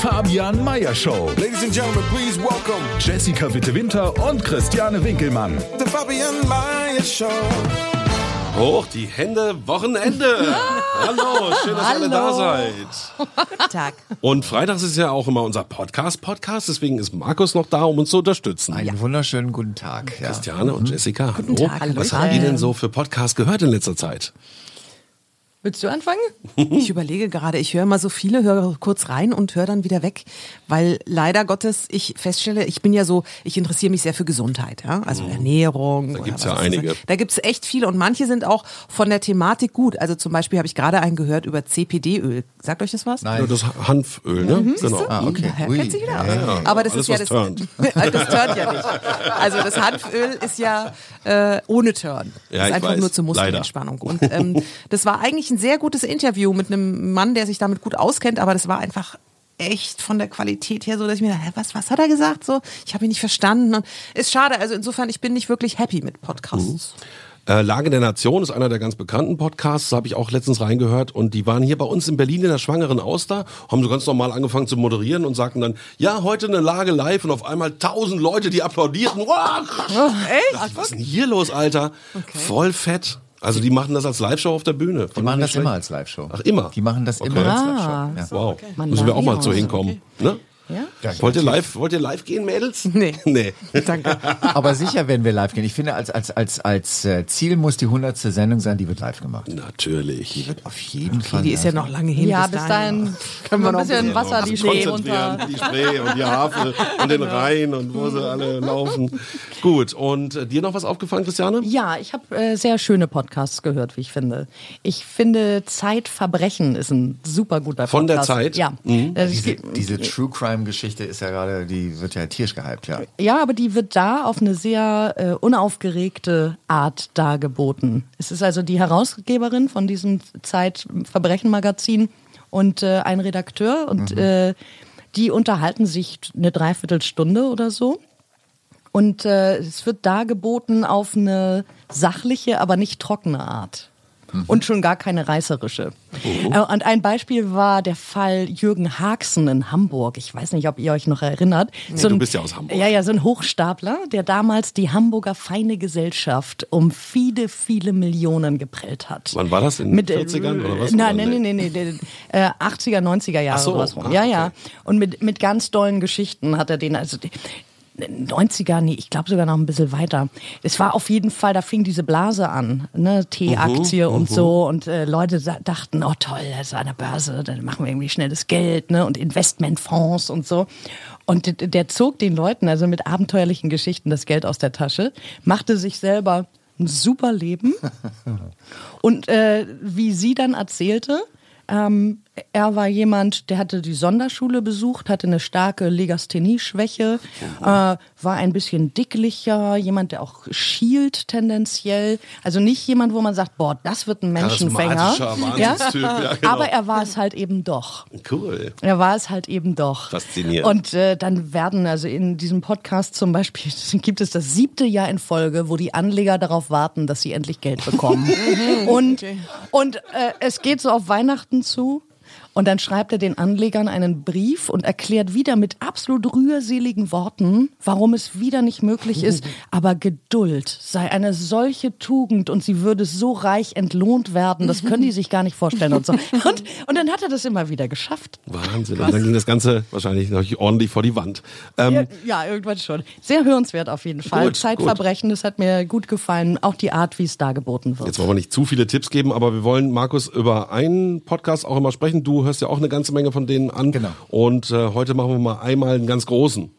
Fabian Meyer Show. Ladies and gentlemen, please welcome Jessica Witte-Winter und Christiane Winkelmann. the Fabian Meyer Show. Hoch die Hände, Wochenende. Hallo, schön, dass ihr alle da seid. Guten Tag. Und freitags ist ja auch immer unser Podcast-Podcast, deswegen ist Markus noch da, um uns zu unterstützen. Einen wunderschönen guten Tag. Ja. Christiane und Jessica, hallo. Tag, hallo. Was habt ihr denn so für Podcasts gehört in letzter Zeit? Willst du anfangen? Ich überlege gerade, ich höre mal so viele, höre kurz rein und höre dann wieder weg, weil leider Gottes ich feststelle, ich bin ja so, ich interessiere mich sehr für Gesundheit, ja, also Ernährung. Da gibt's ja einige. Da gibt's echt viele und manche sind auch von der Thematik gut. Also zum Beispiel habe ich gerade einen gehört über CPD-Öl. Sagt euch das was? Ja, das Hanföl, ne? Genau. Ah, okay. Ui. kennt sich wieder aus. Ja, ja. Aber das Alles, ist ja das, turnt. das turnt ja nicht. Also das Hanföl ist ja äh, ohne Turn. Ja, das ist ich einfach weiß. nur zur Muskelentspannung. Und ähm, das war eigentlich ein sehr gutes Interview mit einem Mann, der sich damit gut auskennt, aber das war einfach echt von der Qualität her so, dass ich mir dachte, hä, was, was hat er gesagt? So, ich habe ihn nicht verstanden. Und ist schade. Also insofern, ich bin nicht wirklich happy mit Podcasts. Äh, Lage der Nation ist einer der ganz bekannten Podcasts, habe ich auch letztens reingehört. Und die waren hier bei uns in Berlin in der Schwangeren Auster, haben so ganz normal angefangen zu moderieren und sagten dann, ja, heute eine Lage live und auf einmal tausend Leute, die applaudieren. Wow! echt? Was ist denn hier los, Alter? Voll fett. Also die machen das als Live-Show auf der Bühne. Die machen das immer als Live-Show. Ach, immer? Die machen das Okay. immer als Ah, Live-Show. Ja. Wow. Man Müssen wir auch mal zu hinkommen. Ne? Ja? Wollt ihr live, wollt ihr live gehen, Mädels? Nee. Nee. Danke. Aber sicher werden wir live gehen. Ich finde, als, als, als, als äh, Ziel muss die hundertste Sendung sein, die wird live gemacht. Natürlich. Auf jeden Fall. Die ist ja noch lange hin. Ja, bis dahin können wir ein bisschen Wasser die Schnee runter. Die Spree und die Havel und den Rhein und wo sie alle laufen. Gut, und äh, dir noch was aufgefallen, Christiane? Ja, ich habe äh, sehr schöne Podcasts gehört, wie ich finde. Ich finde Zeitverbrechen ist ein super guter Podcast. Von der Zeit? Ja. Mhm. Äh, es Diese, diese True Crime Geschichte ist ja gerade, die wird ja tierisch gehypt, ja. Ja, aber die wird da auf eine sehr äh, unaufgeregte Art dargeboten. Es ist also die Herausgeberin von diesem Zeitverbrechen-Magazin und äh, ein Redakteur und äh, die unterhalten sich eine Dreiviertelstunde oder so. Und äh, es wird dargeboten auf eine sachliche, aber nicht trockene Art. Und schon gar keine reißerische. Äh, Und ein Beispiel war der Fall Jürgen Haxen in Hamburg. Ich weiß nicht, ob ihr euch noch erinnert. so du ein, bist ja aus Hamburg. Ja, ja, so ein Hochstapler, der damals die Hamburger feine Gesellschaft um viele, viele Millionen geprellt hat. Wann war das? In den 40ern oder was? Nein, nein, nee? nein, nein, nee, äh, 80er, 90er Jahre Ach so, rum. ah, Ja, ja. Und mit, mit ganz dollen Geschichten hat er den, also 90er, nee, ich glaube sogar noch ein bisschen weiter. Es war auf jeden Fall, da fing diese Blase an, ne, T-Aktie Mhm, und so. Und äh, Leute dachten, oh toll, das ist der Börse, dann machen wir irgendwie schnelles Geld, ne, und Investmentfonds und so. Und der zog den Leuten also mit abenteuerlichen Geschichten das Geld aus der Tasche, machte sich selber ein super Leben. Und äh, wie sie dann erzählte, ähm, er war jemand, der hatte die Sonderschule besucht, hatte eine starke Legasthenie-Schwäche, äh, war ein bisschen dicklicher, jemand, der auch schielt tendenziell. Also nicht jemand, wo man sagt, boah, das wird ein Menschenfänger. Wahnsinnstyp, ja, genau. Aber er war es halt eben doch. Cool. Er war es halt eben doch. Faszinierend. Und äh, dann werden, also in diesem Podcast zum Beispiel, gibt es das siebte Jahr in Folge, wo die Anleger darauf warten, dass sie endlich Geld bekommen. und und äh, es geht so auf Weihnachten zu. Und dann schreibt er den Anlegern einen Brief und erklärt wieder mit absolut rührseligen Worten, warum es wieder nicht möglich ist. Aber Geduld sei eine solche Tugend und sie würde so reich entlohnt werden, das können die sich gar nicht vorstellen und so. Und, und dann hat er das immer wieder geschafft. Wahnsinn. Und dann ging das Ganze wahrscheinlich noch ordentlich vor die Wand. Ähm, Ja, ja, irgendwann schon. Sehr hörenswert auf jeden Fall. Gut, Zeitverbrechen, das hat mir gut gefallen. Auch die Art, wie es dargeboten wird. Jetzt wollen wir nicht zu viele Tipps geben, aber wir wollen, Markus, über einen Podcast auch immer sprechen. Du hörst ja auch eine ganze Menge von denen an. Genau. Und äh, heute machen wir mal einmal einen ganz großen.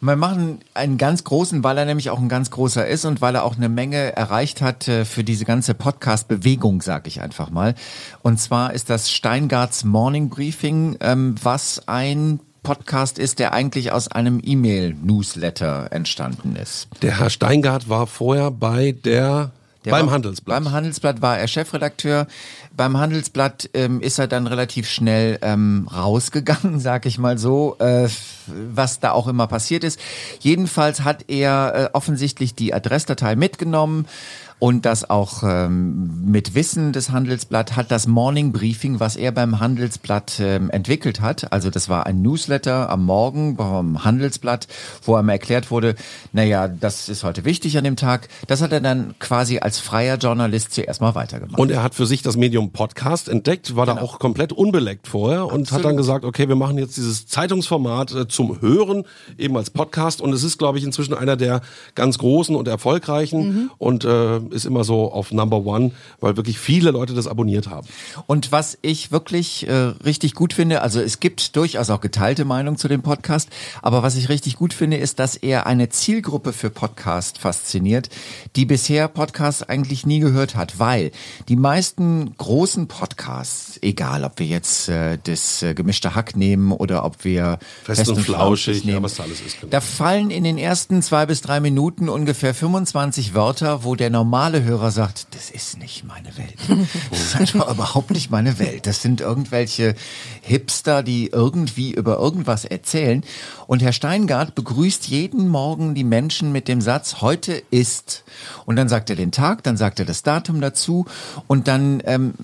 Und wir machen einen ganz großen, weil er nämlich auch ein ganz großer ist und weil er auch eine Menge erreicht hat äh, für diese ganze Podcast-Bewegung, sag ich einfach mal. Und zwar ist das Steingarts Morning Briefing, ähm, was ein Podcast ist, der eigentlich aus einem E-Mail-Newsletter entstanden ist. Der Herr Steingart war vorher bei der Der Beim war, Handelsblatt. Beim Handelsblatt war er Chefredakteur. Beim Handelsblatt ähm, ist er dann relativ schnell ähm, rausgegangen, sag ich mal so, äh, was da auch immer passiert ist. Jedenfalls hat er äh, offensichtlich die Adressdatei mitgenommen und das auch ähm, mit Wissen des Handelsblatt hat das Morning Briefing, was er beim Handelsblatt ähm, entwickelt hat. Also das war ein Newsletter am Morgen beim Handelsblatt, wo ihm erklärt wurde, naja, das ist heute wichtig an dem Tag. Das hat er dann quasi als freier Journalist zuerst mal weitergemacht. Und er hat für sich das Medium Podcast entdeckt, war da auch komplett unbeleckt vorher und hat dann gesagt, okay, wir machen jetzt dieses Zeitungsformat äh, zum Hören, eben als Podcast. Und es ist, glaube ich, inzwischen einer der ganz großen und erfolgreichen und äh, ist immer so auf Number One, weil wirklich viele Leute das abonniert haben. Und was ich wirklich äh, richtig gut finde, also es gibt durchaus auch geteilte Meinung zu dem Podcast, aber was ich richtig gut finde, ist, dass er eine Zielgruppe für Podcast fasziniert, die bisher Podcasts eigentlich nie gehört hat, weil die meisten großen Podcasts, egal ob wir jetzt äh, das äh, gemischte Hack nehmen oder ob wir Fest und flauschig, ja, nehmen, was da alles ist, genau. da fallen in den ersten zwei bis drei Minuten ungefähr 25 Wörter, wo der normale Hörer sagt, das ist nicht meine Welt. Das ist einfach überhaupt nicht meine Welt. Das sind irgendwelche Hipster, die irgendwie über irgendwas erzählen. Und Herr Steingart begrüßt jeden Morgen die Menschen mit dem Satz, heute ist. Und dann sagt er den Tag, dann sagt er das Datum dazu und dann ähm,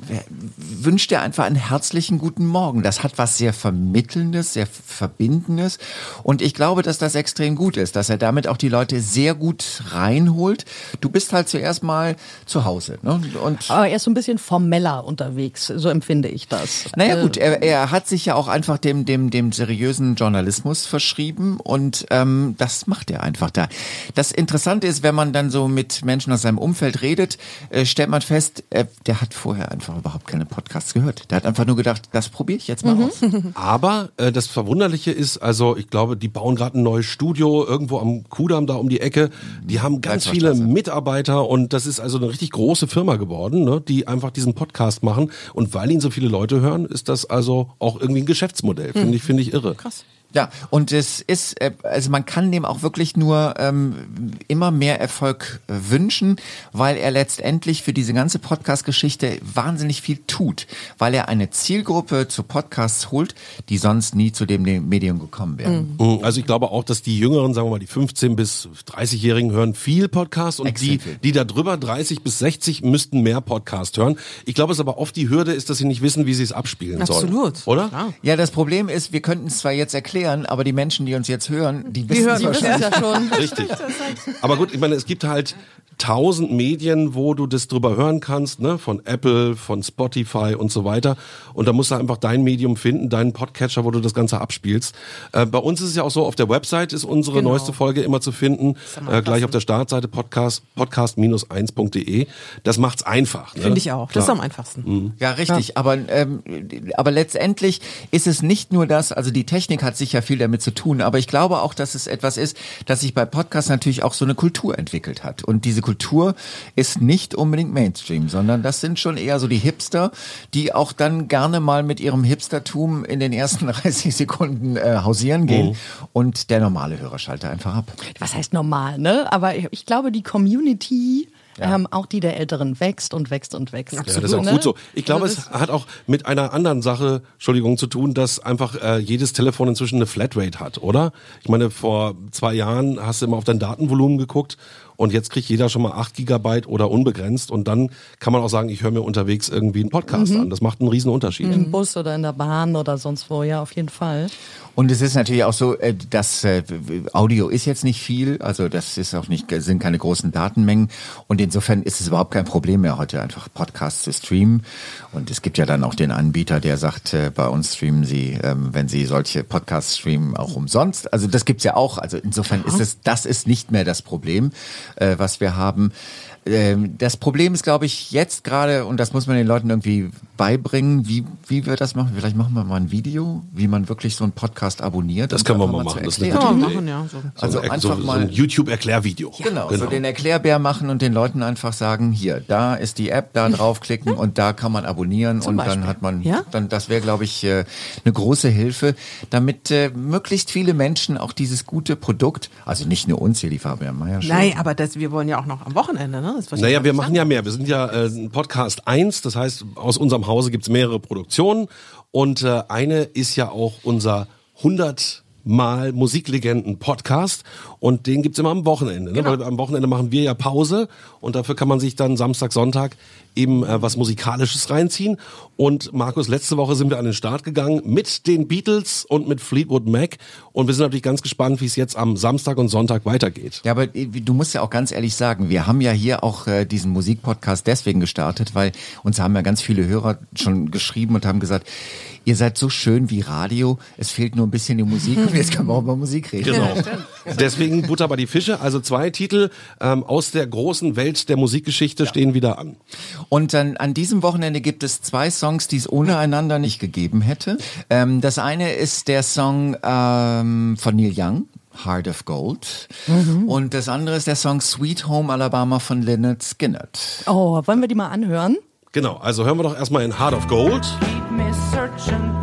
wünscht er einfach einen herzlichen guten Morgen. Das hat was sehr Vermittelndes, sehr Verbindendes. Und ich glaube, dass das extrem gut ist, dass er damit auch die Leute sehr gut reinholt. Du bist halt zuerst mal zu Hause. Ne? Und Aber er ist so ein bisschen formeller unterwegs, so empfinde ich das. naja gut, er, er hat sich ja auch einfach dem, dem, dem seriösen Journalismus verschrieben und ähm, das macht er einfach da. Das Interessante ist, wenn man dann so mit Menschen aus seinem Umfeld redet, äh, stellt man fest, äh, der hat vorher einfach überhaupt keine Podcasts gehört. Der hat einfach nur gedacht, das probiere ich jetzt mal aus. Aber äh, das Verwunderliche ist, also ich glaube, die bauen gerade ein neues Studio irgendwo am Kudamm da um die Ecke. Die haben ganz viele. Mitarbeiter und das ist also eine richtig große Firma geworden, ne, die einfach diesen Podcast machen. Und weil ihn so viele Leute hören, ist das also auch irgendwie ein Geschäftsmodell. Finde ich, finde ich irre. Krass. Ja, und es ist, äh, also man kann dem auch wirklich nur ähm, immer mehr Erfolg äh, wünschen, weil er letztendlich für diese ganze Podcast-Geschichte wahnsinnig viel tut, weil er eine Zielgruppe zu Podcasts holt, die sonst nie zu dem Medium gekommen wären. Also ich glaube auch, dass die Jüngeren, sagen wir mal, die 15 bis 30-Jährigen hören viel Podcast und Extrem die, viel. die da drüber 30 bis 60 müssten mehr Podcast hören. Ich glaube, es ist aber oft die Hürde ist, dass sie nicht wissen, wie sie es abspielen sollen. Absolut. Oder? Klar. Ja, das Problem ist, wir könnten es zwar jetzt erklären, aber die Menschen, die uns jetzt hören, die wissen hören es ja schon. Richtig. Aber gut, ich meine, es gibt halt tausend Medien, wo du das drüber hören kannst, ne? Von Apple, von Spotify und so weiter. Und da musst du einfach dein Medium finden, deinen Podcatcher, wo du das Ganze abspielst. Äh, bei uns ist es ja auch so, auf der Website ist unsere Genau. neueste Folge immer zu finden. Äh, gleich auf der Startseite podcast, podcast-1.de. Das macht's einfach. Ne? Finde ich auch. Das ist Klar. am einfachsten. Ja, richtig. Aber, ähm, aber letztendlich ist es nicht nur das, also die Technik hat sicher viel damit zu tun, aber ich glaube auch, dass es etwas ist, dass sich bei Podcasts natürlich auch so eine Kultur entwickelt hat. Und diese Kultur ist nicht unbedingt Mainstream, sondern das sind schon eher so die Hipster, die auch dann gerne mal mit ihrem Hipstertum in den ersten 30 Sekunden äh, hausieren gehen und der normale Hörer schaltet einfach ab. was heißt normal, ne? Aber ich, ich glaube, die Community, ähm, auch die der Älteren, wächst und wächst und wächst. Ja, das ist auch Ne? gut so. Ich glaube, Also es hat auch mit einer anderen Sache, Entschuldigung, zu tun, dass einfach äh, jedes Telefon inzwischen eine Flatrate hat, oder? Ich meine, vor zwei Jahren hast du immer auf dein Datenvolumen geguckt und jetzt kriegt jeder schon mal 8 Gigabyte oder unbegrenzt und dann kann man auch sagen, ich höre mir unterwegs irgendwie einen Podcast an. Das macht einen riesen Unterschied. Im Bus oder in der Bahn oder sonst wo, ja, auf jeden Fall. Und es ist natürlich auch so, äh, dass äh, Audio ist jetzt nicht viel, also das ist auch nicht, sind keine großen Datenmengen und insofern ist es überhaupt kein Problem mehr heute einfach Podcasts zu streamen. Und es gibt ja dann auch den Anbieter, der sagt, äh, bei uns streamen Sie, ähm, wenn Sie solche Podcasts streamen, auch umsonst. Also das gibt's ja auch. Also insofern ist es, das ist nicht mehr das Problem, äh, was wir haben. Ähm, Das Problem ist, glaube ich, jetzt gerade, und das muss man den Leuten irgendwie beibringen, wie, wie wir das machen. Vielleicht machen wir mal ein Video, wie man wirklich so einen Podcast abonniert. Das können wir mal machen. Das ist eine gute Idee. machen, ja. So. Also so, ein- einfach so, so mal- ein YouTube-Erklärvideo. Genau, so den Erklärbär machen und den Leuten einfach sagen, hier, da ist die App, da draufklicken und da kann man abonnieren und dann Beispiel. hat man, Ja? dann das wäre, glaube ich, äh, eine große Hilfe, damit äh, möglichst viele Menschen auch dieses gute Produkt, also nicht nur uns hier, die Fabian Meyer. Nein, aber das, wir wollen ja auch noch am Wochenende, ne? Naja, wir machen ja mehr. Wir sind ja äh, ein Podcast 1, das heißt, aus unserem Hause gibt's mehrere Produktionen und äh, eine ist ja auch unser 100 Mal Musiklegenden-Podcast und den gibt's immer am Wochenende. Ne? Weil am Wochenende machen wir ja Pause und dafür kann man sich dann Samstag, Sonntag eben äh, was Musikalisches reinziehen. Und Markus, letzte Woche sind wir an den Start gegangen mit den Beatles und mit Fleetwood Mac und wir sind natürlich ganz gespannt, wie es jetzt am Samstag und Sonntag weitergeht. Ja, aber äh, du musst ja auch ganz ehrlich sagen, wir haben ja hier auch äh, diesen Musikpodcast deswegen gestartet, weil uns haben ja ganz viele Hörer schon geschrieben und haben gesagt, ihr seid so schön wie Radio, es fehlt nur ein bisschen die Musik und jetzt können wir auch über Musik reden. Genau. Deswegen Butter bei die Fische. Also zwei Titel ähm, aus der großen Welt der Musikgeschichte stehen wieder an. Und dann an diesem Wochenende gibt es zwei Songs, die es ohne einander nicht gegeben hätte. Ähm, das eine ist der Song ähm, von Neil Young. Heart of Gold. Und das andere ist der Song Sweet Home Alabama von Lynyrd Skynyrd. Oh, wollen wir die mal anhören? Genau, also hören wir doch erstmal in Heart of Gold. keep me searching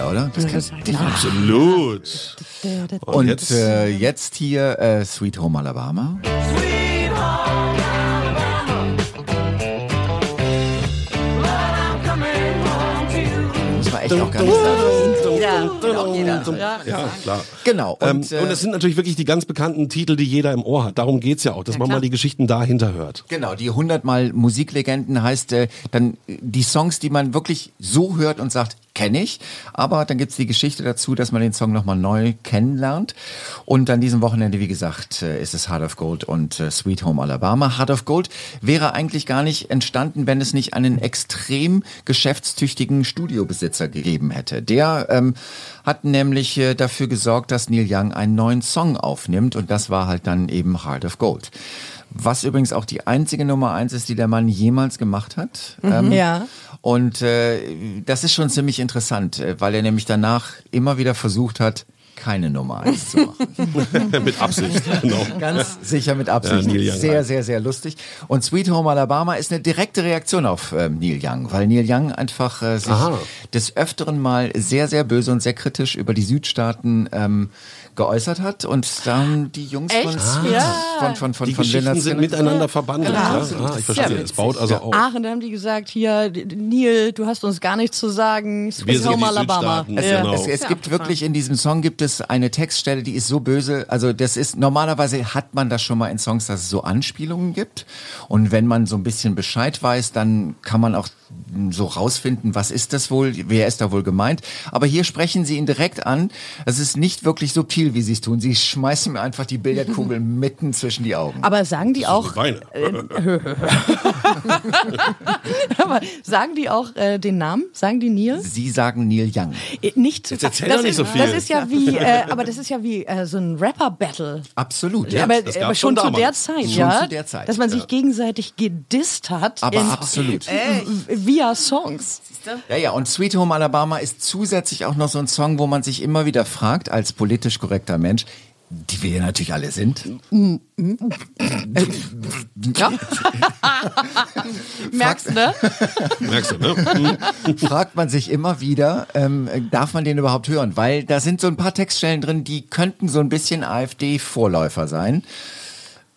jeder, oder? Das kennt Absolut. Und, jetzt äh, jetzt hier äh, Sweet Home Alabama. Sweet home Alabama. Muss man echt auch gar nicht sagen. ja, klar. Genau. Und, ähm, und äh, es sind natürlich wirklich die ganz bekannten Titel, die jeder im Ohr hat. Darum geht's ja auch, dass man mal die Geschichten dahinter hört. Genau, die 100 Mal Musiklegenden heißt äh, dann äh, die Songs, die man wirklich so hört und sagt, kenne ich. Aber dann gibt's die Geschichte dazu, dass man den Song nochmal neu kennenlernt. Und an diesem Wochenende, wie gesagt, äh, ist es Heart of Gold und äh, Sweet Home Alabama. Heart of Gold wäre eigentlich gar nicht entstanden, wenn es nicht einen extrem geschäftstüchtigen Studiobesitzer gegeben hätte. Der ähm, hat nämlich äh, dafür gesorgt, dass Neil Young einen neuen Song aufnimmt. Und das war halt dann eben Heart of Gold. Was übrigens auch die einzige Nummer eins ist, die der Mann jemals gemacht hat. Ähm, Ja. Und äh, das ist schon ziemlich interessant, äh, weil er nämlich danach immer wieder versucht hat, keine Nummer eins zu machen. Mit Absicht, genau. Ganz sicher mit Absicht. Ja, Neil Young sehr, sehr, sehr lustig. Und Sweet Home Alabama ist eine direkte Reaktion auf ähm, Neil Young, weil Neil Young einfach äh, sich Aha. des Öfteren mal sehr, sehr böse und sehr kritisch über die Südstaaten ähm, geäußert hat. Und dann die Jungs von, Echt? Ja. von, von, von, Die von Geschichten sind miteinander verbandelt. Ja, ah, ich verstehe. Es baut also auf. Aachen, da haben die gesagt, hier, Neil, du hast uns gar nichts zu sagen. Wir Sweet sind Alabama. Südstaaten. Ja. Genau. Es, es gibt wirklich in diesem Song gibt es eine Textstelle, die ist so böse. Also das ist normalerweise hat man das schon mal in Songs, dass es so Anspielungen gibt. Und wenn man so ein bisschen Bescheid weiß, dann kann man auch so rausfinden, was ist das wohl, wer ist da wohl gemeint. Aber hier sprechen sie ihn direkt an. Es ist nicht wirklich subtil, wie sie es tun. Sie schmeißen mir einfach die Billardkugel mitten zwischen die Augen. Aber sagen die auch, Beine. aber sagen die auch äh, den Namen? Sagen die Neil? Sie sagen Neil Young. Äh, Nicht zu Jetzt erzähl das doch nicht ist, so viel. Das ist ja wie, äh, aber das ist ja wie äh, so ein Rapper-Battle. Absolut. Ja. aber das aber schon zu der. Zeit, Schon ja. zu der Zeit, Dass man sich gegenseitig gedisst hat. Aber in, absolut. Via Songs. Ja, ja, und Sweet Home Alabama ist zusätzlich auch noch so ein Song, wo man sich immer wieder fragt, als politisch korrekter Mensch, die wir ja natürlich alle sind, Ja. Merkst du, ne? Merkst du, ne? Fragt man sich immer wieder, ähm, darf man den überhaupt hören? Weil da sind so ein paar Textstellen drin, die könnten so ein bisschen AfD-Vorläufer sein.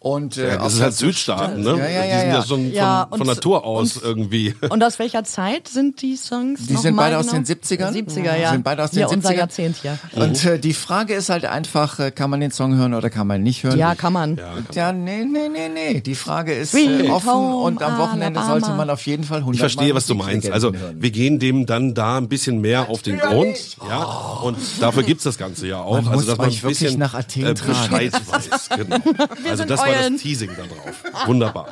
Und, äh, Ja, das ist halt Südstaaten, ne? Ja, ja, die ja, sind ja, ja. schon von, Ja, von und- Natur aus und- irgendwie. Und aus welcher Zeit sind die Songs? Die noch sind beide aus genau? den 70ern. 70er, ja. Sind beide aus den ja, unser 70ern. Jahrzehnt hier. Und äh, die Frage ist halt einfach, äh, kann man den Song hören oder kann man nicht hören? Ja, kann man. Ja, nee, nee, nee, nee. Die Frage ist äh, offen Home und am Wochenende Alabama. sollte man auf jeden Fall 100 Ich verstehe, Mal was du meinst. Also wir gehen dem dann da ein bisschen mehr auf den Grund. Ja, und dafür gibt's das Ganze ja auch. Man also dass man ein bisschen wirklich nach Athen äh. Bescheid weiß. Genau. Also das war Eulen. das Teasing da drauf. Wunderbar.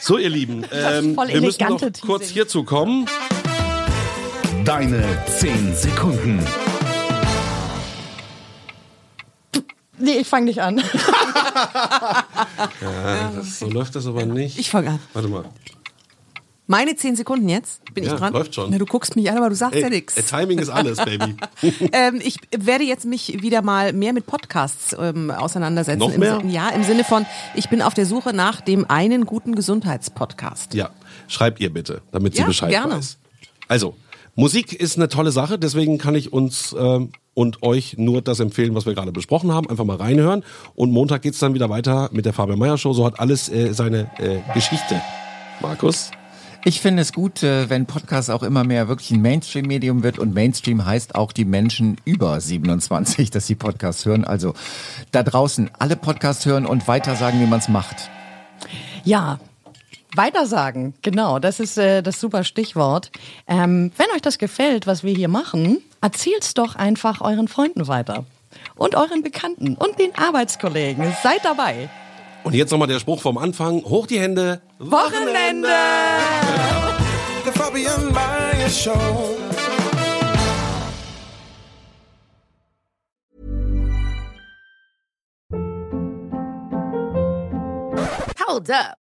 So, ihr Lieben, ähm, wir müssen noch Teasing. kurz hierzu kommen. Deine 10 Sekunden. Nee, ich fange nicht an. Das, so läuft das aber nicht. Ich fange an. Warte mal. Meine zehn Sekunden jetzt? Bin Ja, ich dran? läuft schon. Na, du guckst mich an, aber du sagst ja Ey, nichts. äh, Timing ist alles, Baby. Ähm, ich werde jetzt mich wieder mal mehr mit Podcasts ähm, auseinandersetzen. Noch Im mehr? Sin- ja, im Sinne von, ich bin auf der Suche nach dem einen guten Gesundheitspodcast. Ja, schreibt ihr bitte, damit sie Ja, Bescheid gerne. weiß. Also, Musik ist eine tolle Sache, deswegen kann ich uns ähm, und euch nur das empfehlen, was wir gerade besprochen haben. Einfach mal reinhören. Und Montag geht's dann wieder weiter mit der Fabian Meyer Show. So hat alles äh, seine äh, Geschichte. Markus? Ich finde es gut, äh, wenn Podcast auch immer mehr wirklich ein Mainstream-Medium wird und Mainstream heißt auch die Menschen über 27, dass sie Podcasts hören. Also da draußen alle Podcasts hören und weiter sagen, wie man es macht. Ja, weitersagen, genau, das ist äh, das super Stichwort. Ähm, wenn euch das gefällt, was wir hier machen, erzählt's doch einfach euren Freunden weiter. Und euren Bekannten und den Arbeitskollegen. Seid dabei. Und jetzt nochmal der Spruch vom Anfang. Hoch die Hände. Wochenende! The Fabian Meyer Show. Hold up.